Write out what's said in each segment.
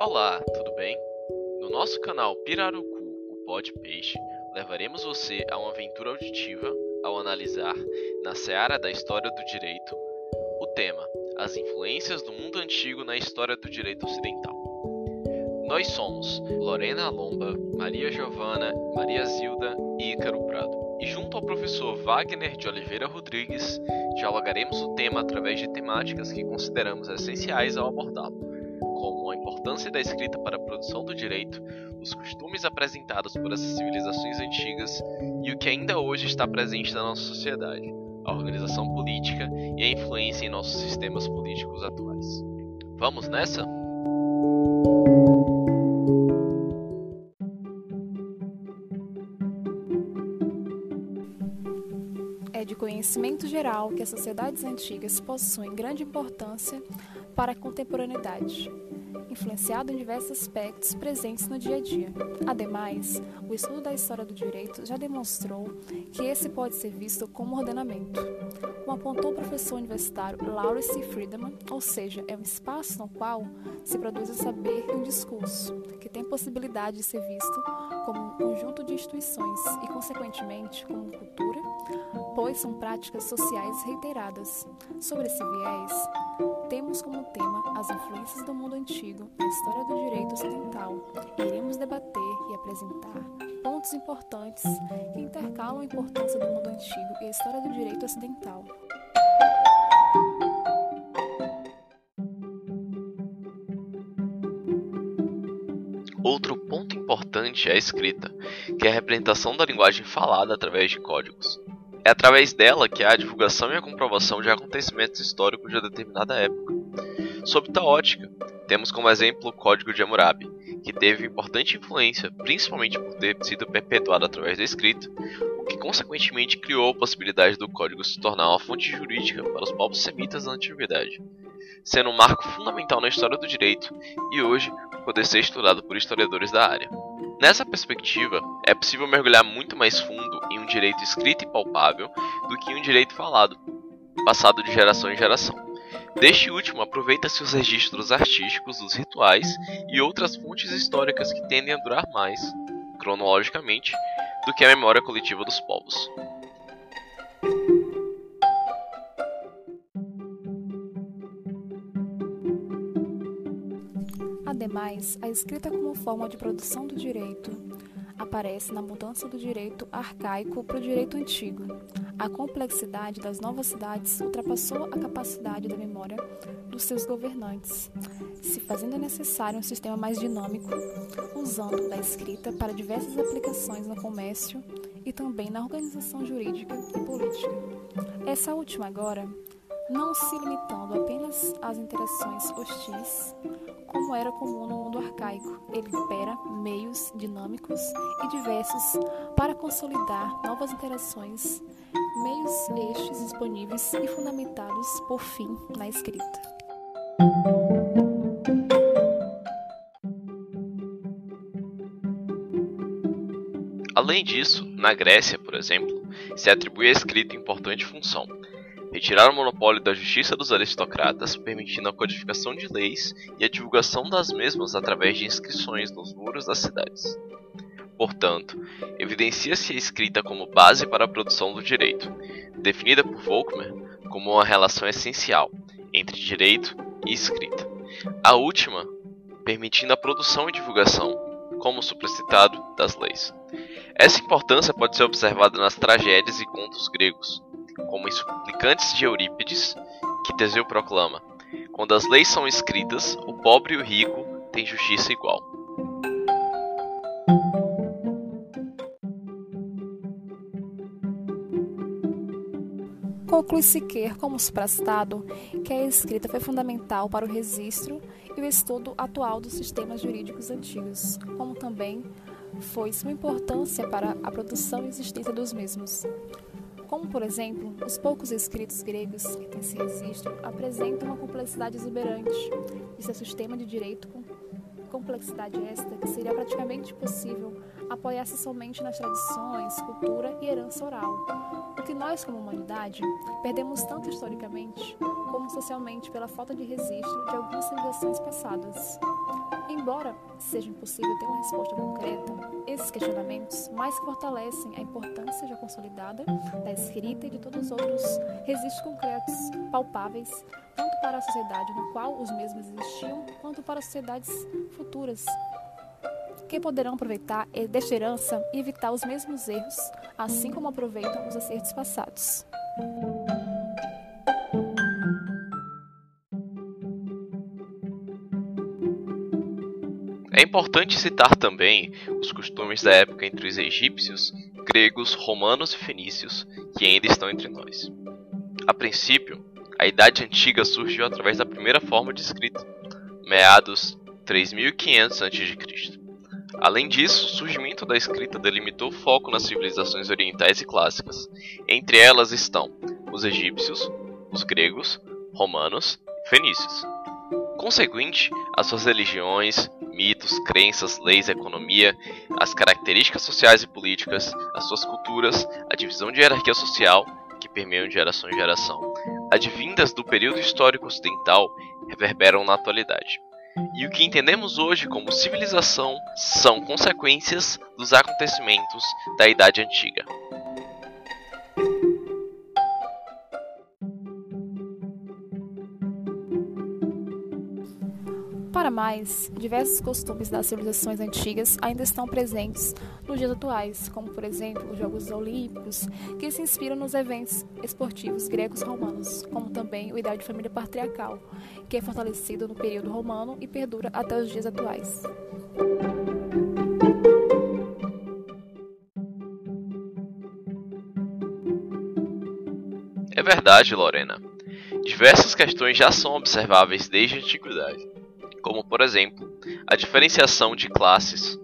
Olá, tudo bem? No nosso canal Pirarucu, o Pod Peixe, levaremos você a uma aventura auditiva ao analisar, na seara da história do direito, o tema As influências do mundo antigo na história do direito ocidental. Nós somos Lorena Lomba, Maria Giovana, Maria Zilda e Ícaro Prado. E junto ao professor Wagner de Oliveira Rodrigues, dialogaremos o tema através de temáticas que consideramos essenciais ao abordá-lo importância da escrita para a produção do direito, os costumes apresentados por essas civilizações antigas e o que ainda hoje está presente na nossa sociedade, a organização política e a influência em nossos sistemas políticos atuais. Vamos nessa? É de conhecimento geral que as sociedades antigas possuem grande importância para a contemporaneidade, influenciado em diversos aspectos presentes no dia a dia. Ademais, o estudo da história do direito já demonstrou que esse pode ser visto como ordenamento, como apontou o professor universitário Lawrence Friedman, ou seja, é um espaço no qual se produz o saber e um discurso, que tem possibilidade de ser visto como um conjunto de instituições e, consequentemente, como cultura, pois são práticas sociais reiteradas. Sobre esse viés, temos como tema as influências do mundo antigo na história do direito ocidental iremos debater e apresentar pontos importantes que intercalam a importância do mundo antigo e a história do direito ocidental. Outro ponto importante é a escrita, que é a representação da linguagem falada através de códigos. É através dela que há a divulgação e a comprovação de acontecimentos históricos de determinada época. Sob tal ótica, temos como exemplo o Código de Hammurabi, que teve importante influência, principalmente por ter sido perpetuado através da escrita, o que consequentemente criou a possibilidade do código se tornar uma fonte jurídica para os povos semitas da antiguidade, sendo um marco fundamental na história do direito e hoje poder ser estudado por historiadores da área. Nessa perspectiva, é possível mergulhar muito mais fundo direito escrito e palpável do que um direito falado, passado de geração em geração. Deste último, aproveita-se os registros artísticos dos rituais e outras fontes históricas que tendem a durar mais, cronologicamente, do que a memória coletiva dos povos. Ademais, a escrita como forma de produção do direito aparece na mudança do direito arcaico para o direito antigo. A complexidade das novas cidades ultrapassou a capacidade da memória dos seus governantes, se fazendo necessário um sistema mais dinâmico, usando da escrita para diversas aplicações no comércio e também na organização jurídica e política. Essa última agora não se limitando apenas às interações hostis, como era comum no mundo arcaico. Ele opera meios dinâmicos e diversos para consolidar novas interações, meios estes disponíveis e fundamentados, por fim, na escrita. Além disso, na Grécia, por exemplo, se atribui à escrita importante função retirar o monopólio da justiça dos aristocratas, permitindo a codificação de leis e a divulgação das mesmas através de inscrições nos muros das cidades. Portanto, evidencia-se a escrita como base para a produção do direito, definida por Volkmer como uma relação essencial entre direito e escrita. A última, permitindo a produção e divulgação, como supracitado, das leis. Essa importância pode ser observada nas tragédias e contos gregos, como em Suplicantes de Eurípides, que Teseu proclama: Quando as leis são escritas, o pobre e o rico têm justiça igual. Conclui-se que, como suprastado, que a escrita foi fundamental para o registro e o estudo atual dos sistemas jurídicos antigos, como também foi sua importância para a produção e existência dos mesmos como, por exemplo, os poucos escritos gregos que têm se registro apresentam uma complexidade exuberante de seu sistema de direito com complexidade esta que seria praticamente possível apoiar-se somente nas tradições, cultura e herança oral, o que nós, como humanidade, perdemos tanto historicamente como socialmente pela falta de registro de algumas civilizações passadas. Embora seja impossível ter uma resposta concreta, esses questionamentos mais fortalecem a importância já consolidada da escrita e de todos os outros registros concretos, palpáveis, tanto para a sociedade no qual os mesmos existiam, quanto para sociedades futuras que poderão aproveitar desta herança e evitar os mesmos erros, assim como aproveitam os acertos passados. É importante citar também os costumes da época entre os egípcios, gregos, romanos e fenícios, que ainda estão entre nós. A princípio, a Idade Antiga surgiu através da primeira forma de escrita, meados 3500 a.C. Além disso, o surgimento da escrita delimitou o foco nas civilizações orientais e clássicas. Entre elas estão os egípcios, os gregos, romanos e fenícios. Consequente, as suas religiões, mitos, crenças, leis, economia, as características sociais e políticas, as suas culturas, a divisão de hierarquia social, que permeiam de geração em geração, advindas do período histórico ocidental, reverberam na atualidade. E o que entendemos hoje como civilização são consequências dos acontecimentos da Idade Antiga. Para mais, diversos costumes das civilizações antigas ainda estão presentes nos dias atuais, como por exemplo os Jogos Olímpicos, que se inspiram nos eventos esportivos gregos romanos, como também o ideal de família patriarcal, que é fortalecido no período romano e perdura até os dias atuais. É verdade, Lorena. Diversas questões já são observáveis desde a antiguidade como por exemplo, a diferenciação de classes,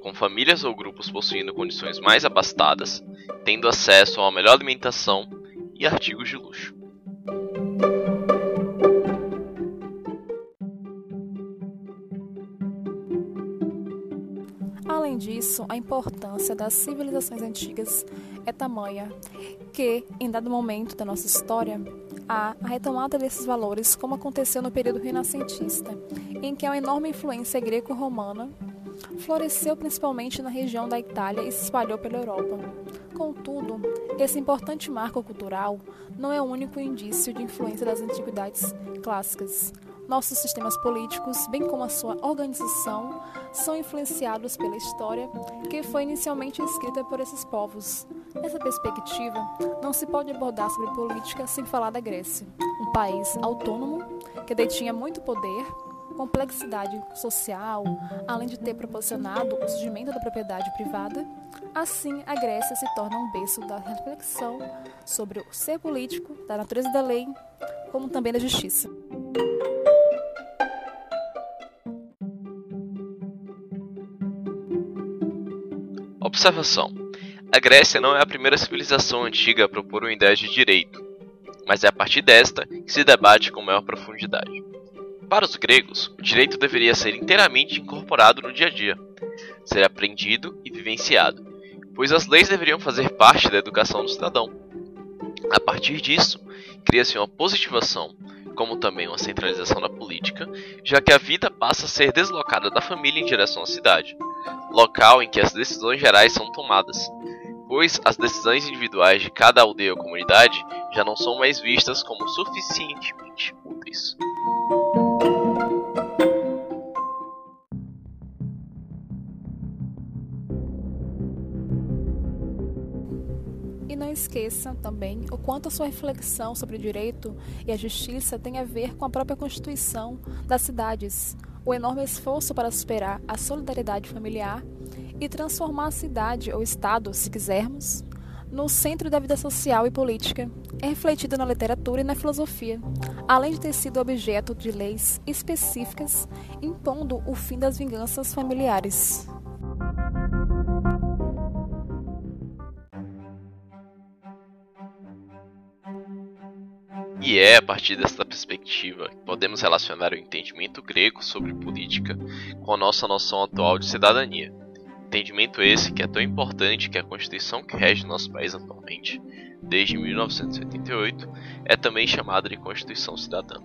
com famílias ou grupos possuindo condições mais abastadas, tendo acesso a uma melhor alimentação e artigos de luxo. Além disso, a importância das civilizações antigas é tamanha que, em dado momento da nossa história, há a retomada desses valores, como aconteceu no período renascentista, em que a enorme influência greco-romana floresceu principalmente na região da Itália e se espalhou pela Europa. Contudo, esse importante marco cultural não é o único indício de influência das antiguidades clássicas. Nossos sistemas políticos, bem como a sua organização, são influenciados pela história que foi inicialmente escrita por esses povos. Nessa perspectiva, não se pode abordar sobre política sem falar da Grécia, um país autônomo que detinha muito poder complexidade social, além de ter proporcionado o surgimento da propriedade privada, assim a Grécia se torna um berço da reflexão sobre o ser político, da natureza da lei, como também da justiça. Observação: A Grécia não é a primeira civilização antiga a propor uma ideia de direito, mas é a partir desta que se debate com maior profundidade. Para os gregos, o direito deveria ser inteiramente incorporado no dia a dia, ser aprendido e vivenciado, pois as leis deveriam fazer parte da educação do cidadão. A partir disso, cria-se uma positivação, como também uma centralização da política, já que a vida passa a ser deslocada da família em direção à cidade, local em que as decisões gerais são tomadas, pois as decisões individuais de cada aldeia ou comunidade já não são mais vistas como suficientemente úteis. Esqueça também o quanto a sua reflexão sobre o direito e a justiça tem a ver com a própria constituição das cidades, o enorme esforço para superar a solidariedade familiar e transformar a cidade ou estado, se quisermos, no centro da vida social e política, é refletido na literatura e na filosofia, além de ter sido objeto de leis específicas impondo o fim das vinganças familiares. E é a partir desta perspectiva que podemos relacionar o entendimento grego sobre política com a nossa noção atual de cidadania. Entendimento esse que é tão importante que a Constituição que rege nosso país atualmente, desde 1988, é também chamada de Constituição Cidadã.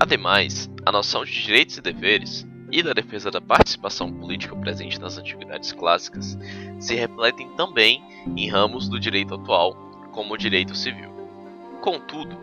Ademais, a noção de direitos e deveres e da defesa da participação política presente nas antiguidades clássicas se refletem também em ramos do direito atual, como o direito civil. Contudo,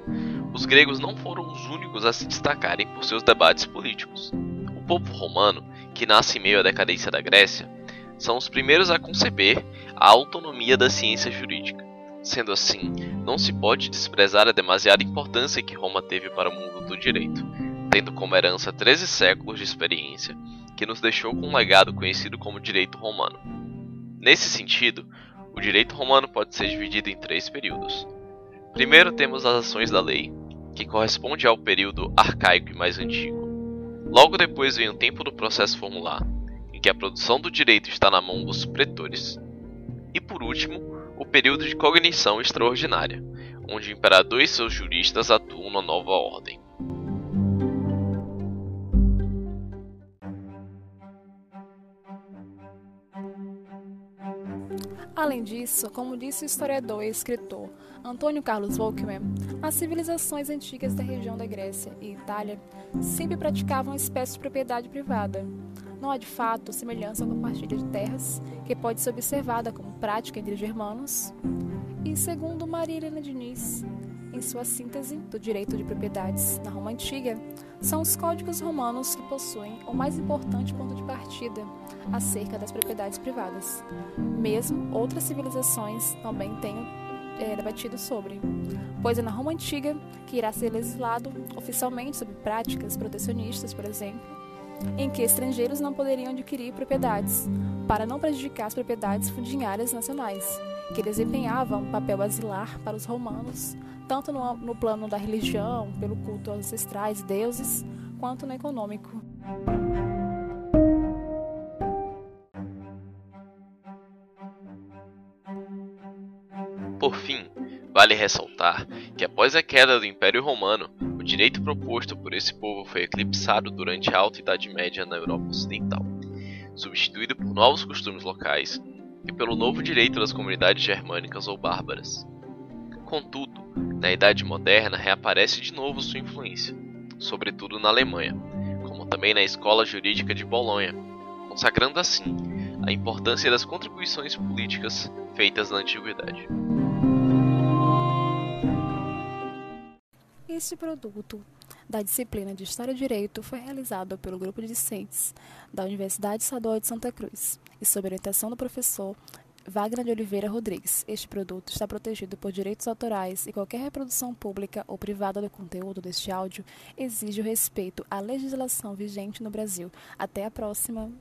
os gregos não foram os únicos a se destacarem por seus debates políticos. O povo romano, que nasce em meio à decadência da Grécia, são os primeiros a conceber a autonomia da ciência jurídica. Sendo assim, não se pode desprezar a demasiada importância que Roma teve para o mundo do direito, tendo como herança 13 séculos de experiência, que nos deixou com um legado conhecido como direito romano. Nesse sentido, o direito romano pode ser dividido em três períodos. Primeiro temos as ações da lei, que corresponde ao período arcaico e mais antigo. Logo depois vem o tempo do processo formular, em que a produção do direito está na mão dos pretores. E por último, o período de cognição extraordinária, onde o imperador e seus juristas atuam na nova ordem. Além disso, como disse o historiador e escritor Antônio Carlos Volkmann, as civilizações antigas da região da Grécia e Itália sempre praticavam uma espécie de propriedade privada. Não há de fato semelhança com a partilha de terras, que pode ser observada como prática entre germanos. E segundo Maria Helena Diniz, em sua síntese do direito de propriedades na Roma Antiga, são os códigos romanos que possuem o mais importante ponto de partida acerca das propriedades privadas. Mesmo outras civilizações também têm é, debatido sobre, pois é na Roma Antiga que irá ser legislado oficialmente sobre práticas protecionistas, por exemplo, em que estrangeiros não poderiam adquirir propriedades, para não prejudicar as propriedades fundinhárias nacionais, que desempenhavam um papel basilar para os romanos tanto no, no plano da religião, pelo culto aos ancestrais, deuses, quanto no econômico. Vale ressaltar que após a queda do Império Romano, o direito proposto por esse povo foi eclipsado durante a Alta Idade Média na Europa Ocidental, substituído por novos costumes locais e pelo novo direito das comunidades germânicas ou bárbaras. Contudo, na Idade Moderna reaparece de novo sua influência, sobretudo na Alemanha, como também na Escola Jurídica de Bolonha, consagrando assim a importância das contribuições políticas feitas na Antiguidade. Este produto da disciplina de História e Direito foi realizado pelo grupo de discentes da Universidade Estadual de Santa Cruz e sob orientação do professor Wagner de Oliveira Rodrigues. Este produto está protegido por direitos autorais e qualquer reprodução pública ou privada do conteúdo deste áudio exige o respeito à legislação vigente no Brasil. Até a próxima!